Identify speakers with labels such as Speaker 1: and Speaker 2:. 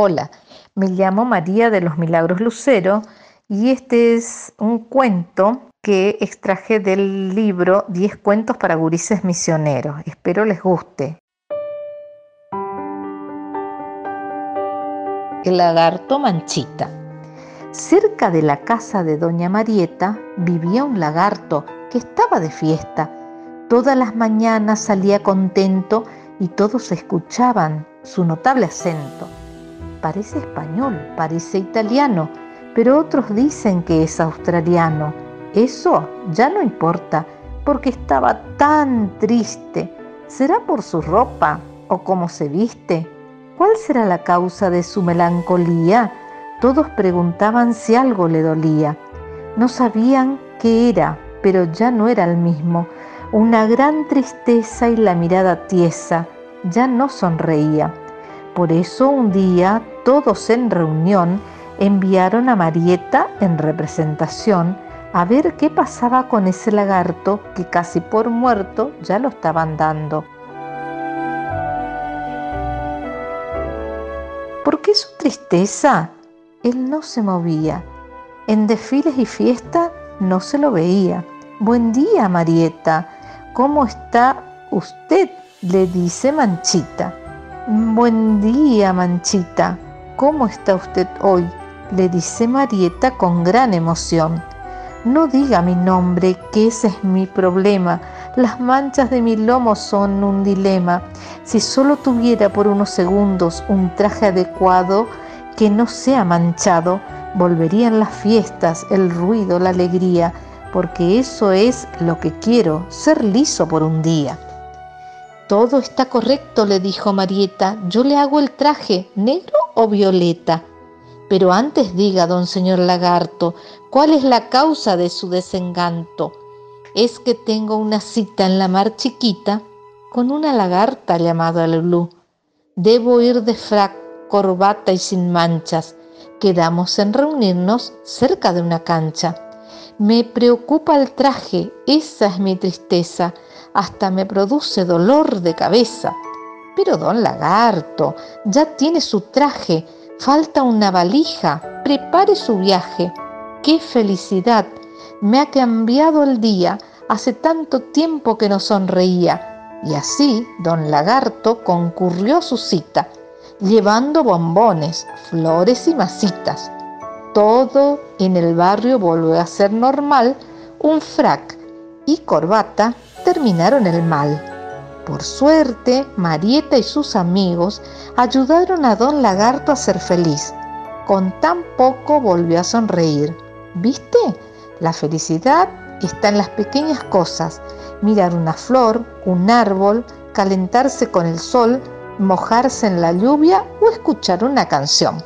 Speaker 1: Hola, me llamo María de los Milagros Lucero y este es un cuento que extraje del libro 10 cuentos para gurises misioneros. Espero les guste. El lagarto Manchita. Cerca de la casa de doña Marieta vivía un lagarto que estaba de fiesta. Todas las mañanas salía contento y todos escuchaban su notable acento. Parece español, parece italiano, pero otros dicen que es australiano. Eso ya no importa, porque estaba tan triste. ¿Será por su ropa o cómo se viste? ¿Cuál será la causa de su melancolía? Todos preguntaban si algo le dolía. No sabían qué era, pero ya no era el mismo. Una gran tristeza y la mirada tiesa. Ya no sonreía. Por eso un día todos en reunión enviaron a Marieta en representación a ver qué pasaba con ese lagarto que casi por muerto ya lo estaban dando. ¿Por qué su tristeza? Él no se movía. En desfiles y fiestas no se lo veía. Buen día, Marieta. ¿Cómo está usted? le dice Manchita. Buen día, Manchita. ¿Cómo está usted hoy? le dice Marieta con gran emoción. No diga mi nombre, que ese es mi problema. Las manchas de mi lomo son un dilema. Si solo tuviera por unos segundos un traje adecuado que no sea manchado, volverían las fiestas, el ruido, la alegría, porque eso es lo que quiero, ser liso por un día. Todo está correcto, le dijo Marieta. Yo le hago el traje, negro o violeta. Pero antes diga, don señor lagarto, ¿cuál es la causa de su desencanto? Es que tengo una cita en la mar chiquita con una lagarta llamada Lulú. Debo ir de frac, corbata y sin manchas. Quedamos en reunirnos cerca de una cancha. Me preocupa el traje, esa es mi tristeza hasta me produce dolor de cabeza. Pero don lagarto, ya tiene su traje, falta una valija, prepare su viaje. ¡Qué felicidad! Me ha cambiado el día, hace tanto tiempo que no sonreía. Y así don lagarto concurrió a su cita, llevando bombones, flores y masitas. Todo en el barrio volvió a ser normal, un frac y corbata terminaron el mal. Por suerte, Marieta y sus amigos ayudaron a don Lagarto a ser feliz. Con tan poco volvió a sonreír. ¿Viste? La felicidad está en las pequeñas cosas. Mirar una flor, un árbol, calentarse con el sol, mojarse en la lluvia o escuchar una canción.